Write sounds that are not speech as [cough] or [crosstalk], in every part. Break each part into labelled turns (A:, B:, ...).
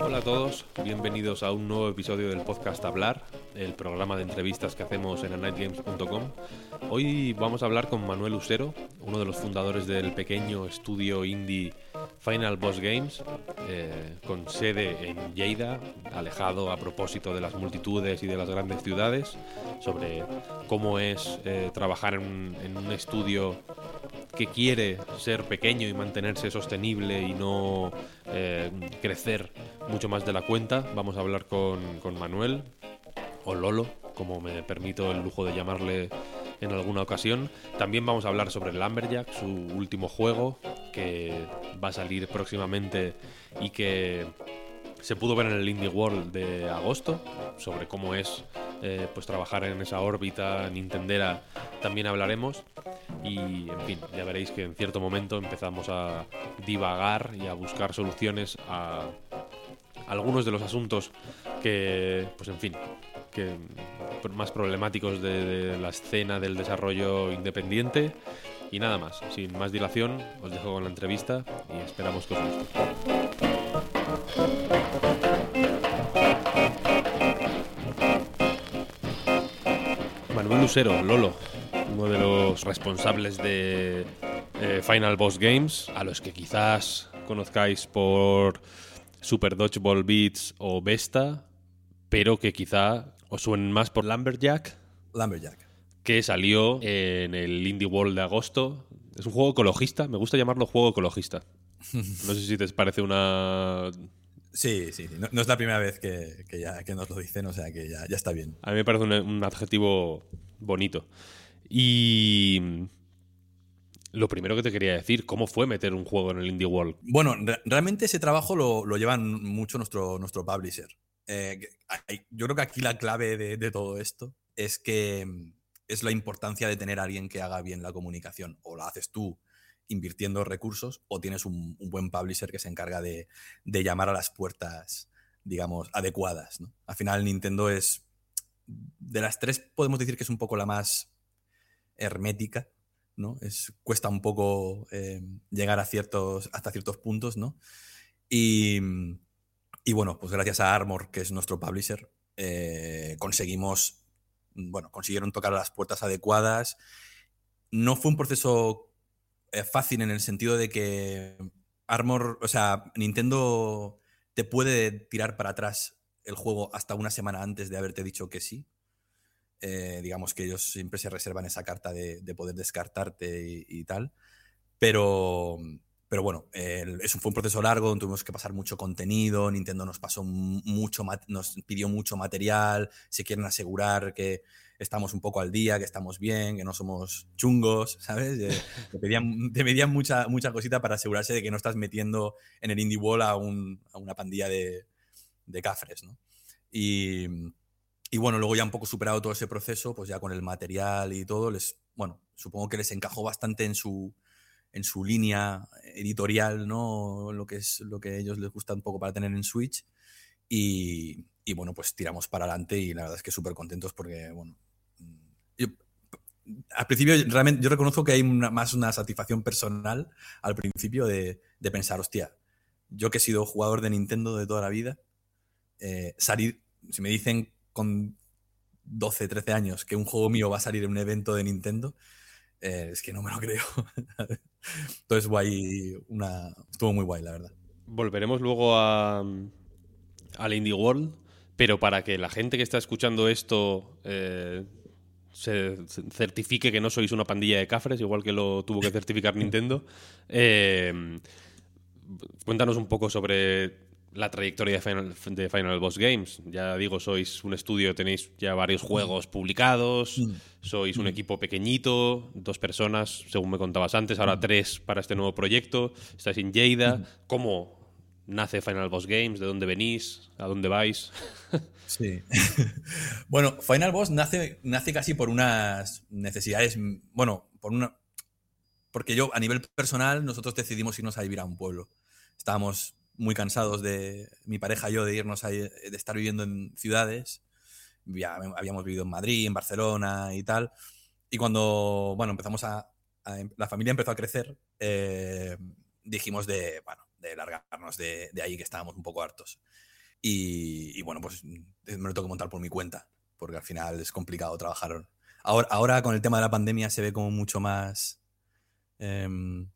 A: Hola a todos, bienvenidos a un nuevo episodio del podcast Hablar, el programa de entrevistas que hacemos en anightgames.com. Hoy vamos a hablar con Manuel Usero, uno de los fundadores del pequeño estudio indie Final Boss Games, eh, con sede en Lleida, alejado a propósito de las multitudes y de las grandes ciudades, sobre cómo es eh, trabajar en un, estudio que quiere ser pequeño y mantenerse sostenible y no eh, crecer mucho más de la cuenta. Vamos a hablar con, con Manuel, o Lolo, como me permito el lujo de llamarle en alguna ocasión. También vamos a hablar sobre Lumberjack, su último juego, que va a salir próximamente y que se pudo ver en el Indie World de agosto, sobre cómo es eh, pues trabajar en esa órbita Nintendera, también hablaremos. Y en fin, ya veréis que en cierto momento empezamos a divagar y a buscar soluciones a algunos de los asuntos que, pues en fin, que más problemáticos de, de la escena del desarrollo independiente. Y nada más, sin más dilación, os dejo con la entrevista y esperamos que os guste. Manuel Lucero, Lolo, uno de los responsables de eh, Final Boss Games, a los que quizás conozcáis por Super Dodgeball Beats o Vesta, pero que quizá os suenen más por Lumberjack,
B: Lumberjack.
A: Que salió en el Indie World de agosto. Es un juego ecologista, me gusta llamarlo juego ecologista. [laughs] No sé si te parece una...
B: Sí, sí, sí. No, no es la primera vez que, que ya, que nos lo dicen, o sea que ya, ya está bien.
A: A mí me parece un, un adjetivo bonito. Y lo primero que te quería decir, ¿cómo fue meter un juego en el Indie World?
B: Bueno, re- realmente ese trabajo lo, lo llevan mucho nuestro, nuestro publisher. Eh, yo creo que aquí la clave de, de todo esto es que mm, es la importancia de tener a alguien que haga bien la comunicación. O la haces tú invirtiendo recursos o tienes un, buen publisher que se encarga de, de llamar a las puertas, digamos, adecuadas. ¿no? Al final Nintendo es, de las tres podemos decir que es un poco la más hermética, ¿no? Es, cuesta un poco eh, llegar a ciertos, hasta ciertos puntos, ¿no? Y, y bueno, pues gracias a Armor, que es nuestro publisher, eh, conseguimos, bueno, consiguieron tocar las puertas adecuadas. No fue un proceso eh, fácil en el sentido de que Armor, o sea, Nintendo te puede tirar para atrás el juego hasta una semana antes de haberte dicho que sí. Eh, digamos que ellos siempre se reservan esa carta de, de poder descartarte y tal. Pero, pero bueno, eso fue un proceso largo, tuvimos que pasar mucho contenido, Nintendo nos pasó mu- mucho, nos pidió mucho material, se quieren asegurar que estamos un poco al día, que estamos bien, que no somos chungos, ¿sabes? Eh, [laughs] te pedían, te pedían mucha, mucha cosita para asegurarse de que no estás metiendo en el indie wall a, un- a una pandilla de, de cafres, ¿no? Y, y bueno, luego ya un poco superado todo ese proceso, pues ya con el material y todo, les, bueno, supongo que les encajó bastante en su, en su línea editorial, ¿no? Lo que es lo que a ellos les gusta un poco para tener en Switch. Y, y bueno, pues tiramos para adelante y la verdad es que súper contentos porque, bueno, yo, al principio realmente yo reconozco que hay una- más una satisfacción personal al principio de, de pensar, hostia, yo que he sido jugador de Nintendo de toda la vida, eh, salir, si me dicen con 12, 13 años que un juego mío va a salir en un evento de Nintendo, eh, es que no me lo [laughs] creo. Entonces, guay, una, estuvo muy guay, la verdad.
A: Volveremos luego a, al Indie World, pero para que la gente que está escuchando esto eh, se se certifique que no sois una pandilla de cafres, igual que lo tuvo que certificar [laughs] Nintendo, eh, cuéntanos un poco sobre la trayectoria de Final, de Final, Boss Games. Ya digo, sois un estudio, tenéis ya varios juegos publicados, mm. sois un mm. equipo pequeñito, dos personas, según me contabas antes, ahora mm. tres para este nuevo proyecto, estáis en Lleida. ¿Cómo nace Final Boss Games? ¿De dónde venís? ¿A dónde vais? [laughs]
B: Sí. [laughs] bueno, Final Boss nace, nace casi por unas necesidades, bueno, por una... Porque yo, a nivel personal, nosotros decidimos irnos a vivir a un pueblo. Estábamos muy cansados de mi pareja y yo de irnos a, de estar viviendo en ciudades. Ya habíamos vivido en Madrid, en Barcelona y tal. Y cuando, bueno, empezamos a, la familia empezó a crecer, eh, dijimos de, bueno, de largarnos de, ahí que estábamos un poco hartos. Y, bueno, pues me lo tengo que montar por mi cuenta, porque al final es complicado trabajar. Ahora, ahora con el tema de la pandemia se ve como mucho más... Em,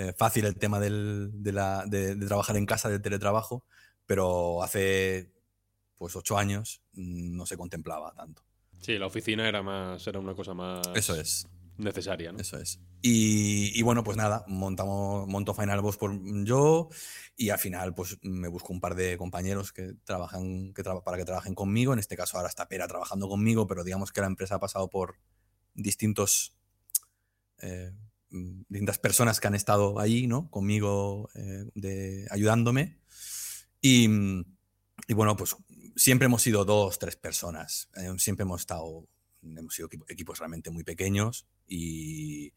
B: eh, fácil el tema del, de, la, de, trabajar en casa, del teletrabajo, pero hace pues ocho años mm, no se contemplaba tanto.
A: Sí, la oficina era más, era una cosa más.
B: Eso es.
A: Necesaria, ¿no?
B: Eso es. Y, bueno, pues nada, montamos, monto Final Boss por yo y al final pues me busco un par de compañeros que trabajan, que para que trabajen conmigo. En este caso ahora está Pera trabajando conmigo, pero digamos que la empresa ha pasado por distintos eh, Mm, distintas personas que han estado ahí, ¿no? Conmigo, eh, de, ayudándome. Y, mm, y, bueno, pues siempre hemos sido dos, tres personas. Eh, siempre hemos estado, hemos sido equipos realmente muy pequeños y,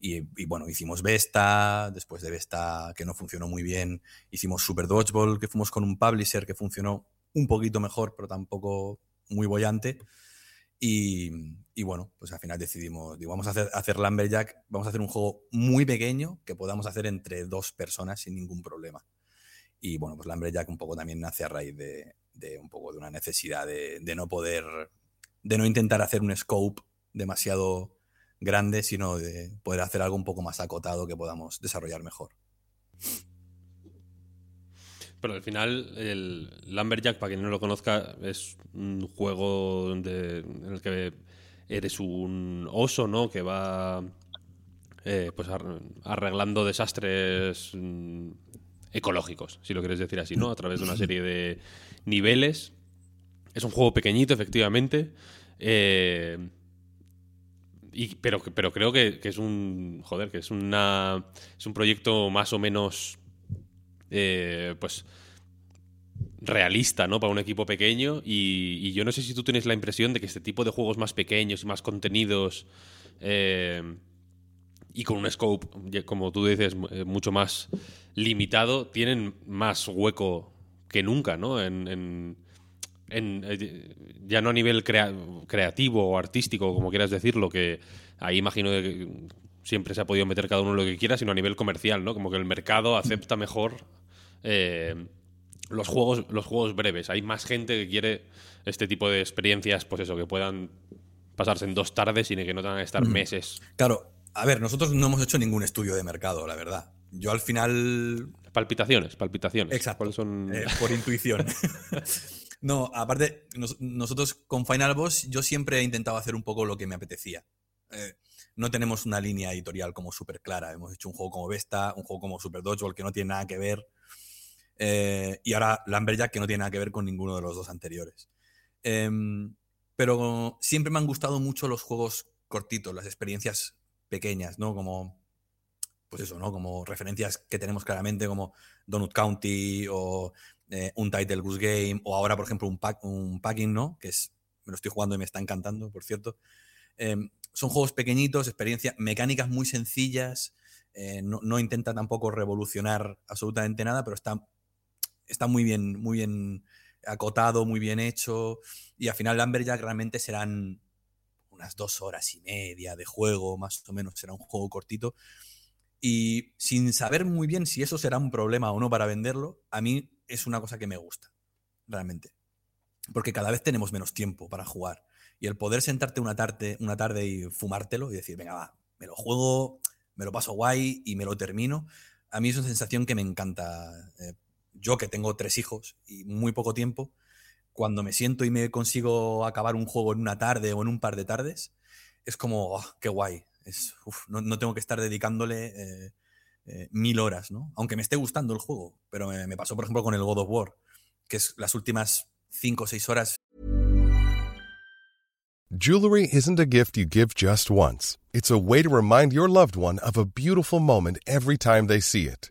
B: y, bueno, hicimos Vesta, después de Vesta, que no funcionó muy bien, hicimos Super Dodgeball, que fuimos con un publisher que funcionó un poquito mejor, pero tampoco muy bollante. Y, bueno, pues al final decidimos, digo, vamos a hacer, hacer Lumberjack, vamos a hacer un juego muy pequeño que podamos hacer entre dos personas sin ningún problema. Y bueno, pues Lumberjack un poco también nace a raíz de, un poco de una necesidad de, de, no poder, de no intentar hacer un scope demasiado grande, sino de poder hacer algo un poco más acotado que podamos desarrollar mejor.
A: Pero al final, el Lumberjack, para quien no lo conozca, es un juego en el que eres un oso, ¿no? Que va eh, pues arreglando desastres mm, ecológicos, si lo quieres decir así, ¿no? A través de una serie de niveles. Es un juego pequeñito, efectivamente. Eh, pero, pero creo que, que, es un. Joder, que es una. Es un proyecto más o menos eh, pues realista, ¿no? Para un equipo pequeño. Y, yo no sé si tú tienes la impresión de que este tipo de juegos más pequeños y más contenidos eh, y con un scope, como tú dices, eh, mucho más limitado, tienen más hueco que nunca, ¿no? En, ya no a nivel creativo o artístico, como quieras decirlo, que ahí imagino que siempre se ha podido meter cada uno lo que quiera, sino a nivel comercial, ¿no? Como que el mercado acepta mejor eh, los, juegos, los juegos breves. Hay más gente que quiere este tipo de experiencias, pues eso, que puedan pasarse en dos tardes y que no tengan que estar meses.
B: Claro, a ver, nosotros no hemos hecho ningún estudio de mercado, la verdad. Yo al final.
A: Palpitaciones, palpitaciones.
B: Exacto. Eh, por intuición. [laughs] no, aparte, nosotros con Final Boss, yo siempre he intentado hacer un poco lo que me apetecía. Eh, no tenemos una línea editorial como súper clara. Hemos hecho un juego como Vesta, un juego como Super Dodgeball que no tiene nada que ver eh, y ahora Lumberjack, que no tiene nada que ver con ninguno de los dos anteriores. Em, pero siempre me han gustado mucho los juegos cortitos, las experiencias pequeñas, ¿no? Como, pues eso, ¿no? Como referencias que tenemos claramente, como Donut County o eh, un Title Goose Game, o ahora, por ejemplo, un, pack, un Packing, ¿no? Que es, me lo estoy jugando y me está encantando, por cierto. Em, son juegos pequeñitos, experiencias, mecánicas muy sencillas, eh, no, no, intenta tampoco revolucionar absolutamente nada, pero está está muy bien, muy bien acotado, muy bien hecho. Y al final Lumberjack realmente serán unas dos horas y media de juego, más o menos, será un juego cortito. Y sin saber muy bien si eso será un problema o no para venderlo, a mí es una cosa que me gusta, realmente. Porque cada vez tenemos menos tiempo para jugar. Y el poder sentarte una tarde, una tarde y fumártelo y decir, venga, va, me lo juego, me lo paso guay y me lo termino, a mí es una sensación que me encanta. Eh, yo que tengo tres hijos y muy poco tiempo, cuando me siento y me consigo acabar un juego en una tarde o en un par de tardes, es como, oh, qué guay. Es, no, tengo que estar dedicándole eh, mil horas, ¿no? Aunque me esté gustando el juego, pero me, me pasó, por ejemplo, con el God of War, que es las últimas cinco o seis horas
C: Jewelry isn't a gift you give just once. It's a way to remind your loved one of a beautiful moment every time they see it.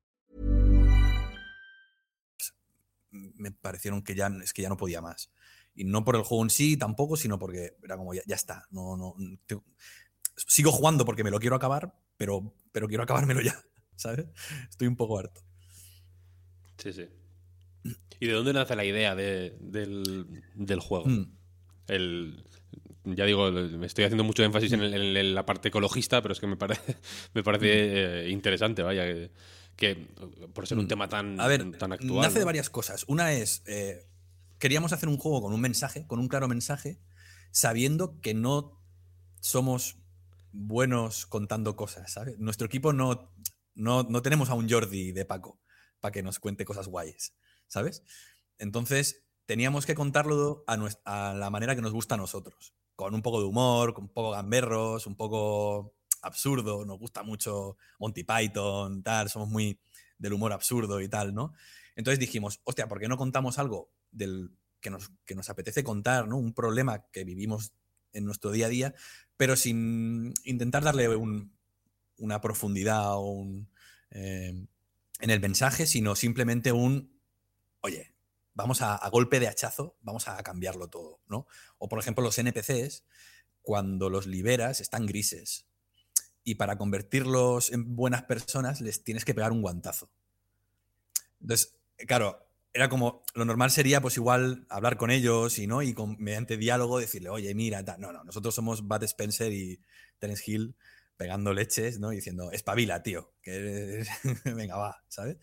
B: Me parecieron que ya es que ya no podía más. Y no por el juego en sí tampoco, sino porque era como ya, ya está. No, no, te- sigo jugando porque me lo quiero acabar, pero, pero quiero acabármelo ya. [laughs] ¿Sabes? Estoy un poco harto.
A: Sí, sí. ¿Y de dónde nace la idea de- del, del juego?
B: Mm.
A: El, ya digo, me estoy haciendo mucho énfasis en, el- en la parte ecologista, pero es que me parece, [laughs] me parece eh, interesante, vaya, que, que por ser un tema tan.
B: A ver,
A: tan actual.
B: nace de
A: ¿no?
B: varias cosas. Una es, eh, queríamos hacer un juego con un mensaje, con un claro mensaje, sabiendo que no somos buenos contando cosas, ¿sabes? Nuestro equipo no, no, no tenemos a un Jordi de Paco para que nos cuente cosas guays, ¿sabes? Entonces, teníamos que contarlo a, nues- a la manera que nos gusta a nosotros, con un poco de humor, con un poco gamberros, un poco absurdo, nos gusta mucho Monty Python, tal, somos muy del humor absurdo y tal, ¿no? Entonces dijimos, hostia, ¿por qué no contamos algo del que nos, que nos apetece contar, ¿no? Un problema que vivimos en nuestro día a día, pero sin intentar darle un- una profundidad o un, eh, en el mensaje, sino simplemente un, oye, vamos a, a golpe de hachazo, vamos a cambiarlo todo, ¿no? O por ejemplo los NPCs, cuando los liberas, están grises. Y para convertirlos en buenas personas les tienes que pegar un guantazo. Entonces, claro, era como, lo normal sería pues igual hablar con ellos y, ¿no? y mediante diálogo decirle, oye, mira, no, no, nosotros somos Bud Spencer y Terence Hill pegando leches, ¿no? Y diciendo, espabila, tío, que [laughs] venga, va, ¿sabes?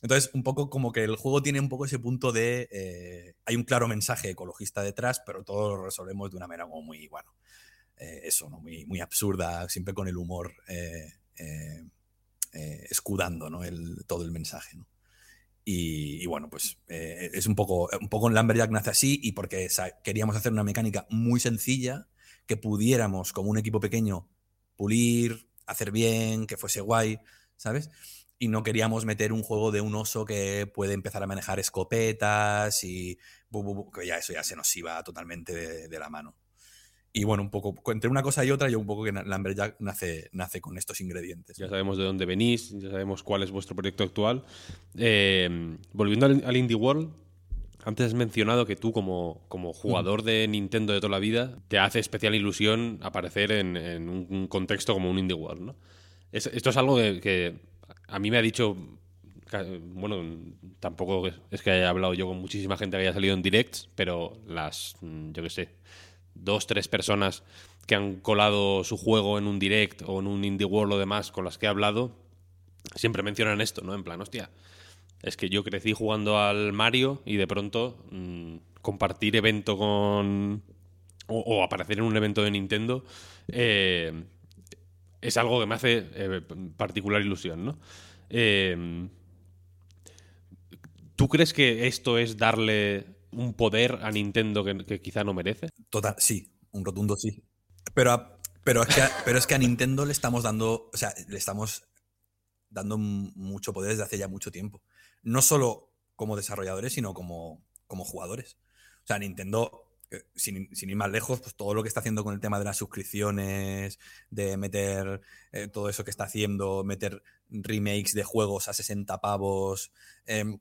B: Entonces, un poco como que el juego tiene un poco ese punto de, eh, hay un claro mensaje ecologista detrás, pero todo lo resolvemos de una manera muy, bueno, eh, eso, ¿no? Muy, muy absurda, siempre con el humor eh, eh, eh, escudando, ¿no? El, todo el mensaje, ¿no? Y, bueno, pues eh, es un poco, un poco en Lumberjack nace así y porque queríamos hacer una mecánica muy sencilla que pudiéramos, como un equipo pequeño, pulir, hacer bien, que fuese guay, ¿sabes? Y no queríamos meter un juego de un oso que puede empezar a manejar escopetas y que ya eso ya se nos iba totalmente de la mano. Y bueno, un poco, entre una cosa y otra, yo un poco que Lumberjack nace, nace con estos ingredientes.
A: Ya sabemos de dónde venís, ya sabemos cuál es vuestro proyecto actual. Eh, volviendo al, al Indie World, antes has mencionado que tú, como, como jugador de Nintendo de toda la vida, te hace especial ilusión aparecer en, en un contexto como un Indie World, ¿no? Es- esto es algo que, que a mí me ha dicho. Bueno, tampoco es- que haya hablado yo con muchísima gente que haya salido en directs, pero las, mm, yo qué sé, dos, tres personas que han colado su juego en un direct o en un indie world o demás con las que he hablado, siempre mencionan esto, ¿no? En plan, hostia, es que yo crecí jugando al Mario y de pronto mm, compartir evento con... O, aparecer en un evento de Nintendo eh, es algo que me hace eh, particular ilusión, ¿no? Eh, ¿Tú crees que esto es darle un poder a Nintendo que, quizá no merece?
B: Total, sí, un rotundo sí. Pero, a- pero, es que, a- pero es que a Nintendo le estamos dando, o sea, le estamos dando mucho poder desde hace ya mucho tiempo. No solo como desarrolladores, sino como, como jugadores. O sea, Nintendo, eh, sin, sin ir más lejos, pues todo lo que está haciendo con el tema de las suscripciones, de meter eh, todo eso que está haciendo, meter remakes de juegos a 60 pavos. em,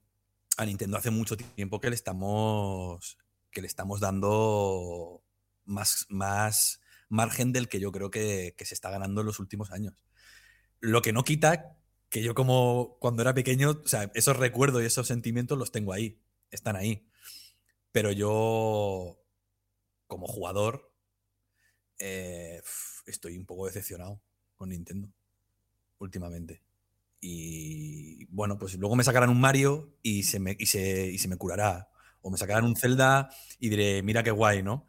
B: a Nintendo hace mucho tiempo que le estamos que le estamos dando más, más margen del que yo creo que, que se está ganando en los últimos años. Lo que no quita que yo como cuando era pequeño, o sea, esos recuerdos y esos sentimientos los tengo ahí, están ahí. Pero yo, como jugador, eh, estoy un poco decepcionado con Nintendo últimamente. Y bueno, pues luego me sacarán un Mario y se me, y se, y se me curará. O me sacarán un Zelda y diré, mira qué guay, ¿no?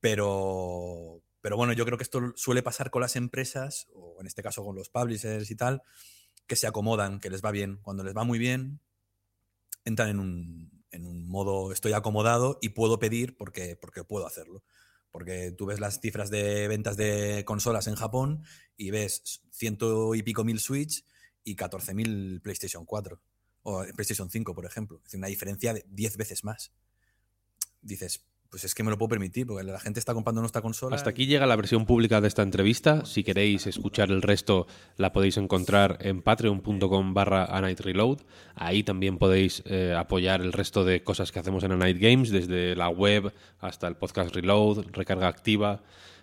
B: Pero, pero bueno, yo creo que esto suele pasar con las empresas, o en este caso con los publishers y tal, que se acomodan, que les va bien. Cuando les va muy bien, entran en un, en un modo estoy acomodado y puedo pedir porque, porque puedo hacerlo. Porque tú ves las cifras de ventas de consolas en Japón y ves ciento y pico mil Switch y 14.000 PlayStation 4 o PlayStation 5, por ejemplo. Es una diferencia de 10 veces más. Dices, pues es que me lo puedo permitir, porque la gente está comprando nuestra consola.
A: Hasta aquí llega la versión pública de esta entrevista. Si queréis escuchar el resto, la podéis encontrar en patreon.com barra Reload. Ahí también podéis eh, apoyar el resto de cosas que hacemos en A Night Games, desde la web hasta el podcast Reload, recarga activa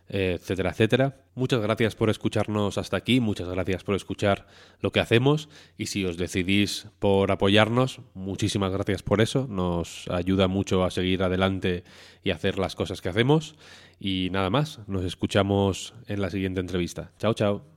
A: etcétera, etcétera. Muchas gracias por escucharnos hasta aquí, muchas gracias por escuchar lo que hacemos y si os decidís por apoyarnos, muchísimas gracias por eso, nos ayuda mucho a seguir adelante y hacer las cosas que hacemos y nada más, nos escuchamos en la siguiente entrevista. Chao, chao.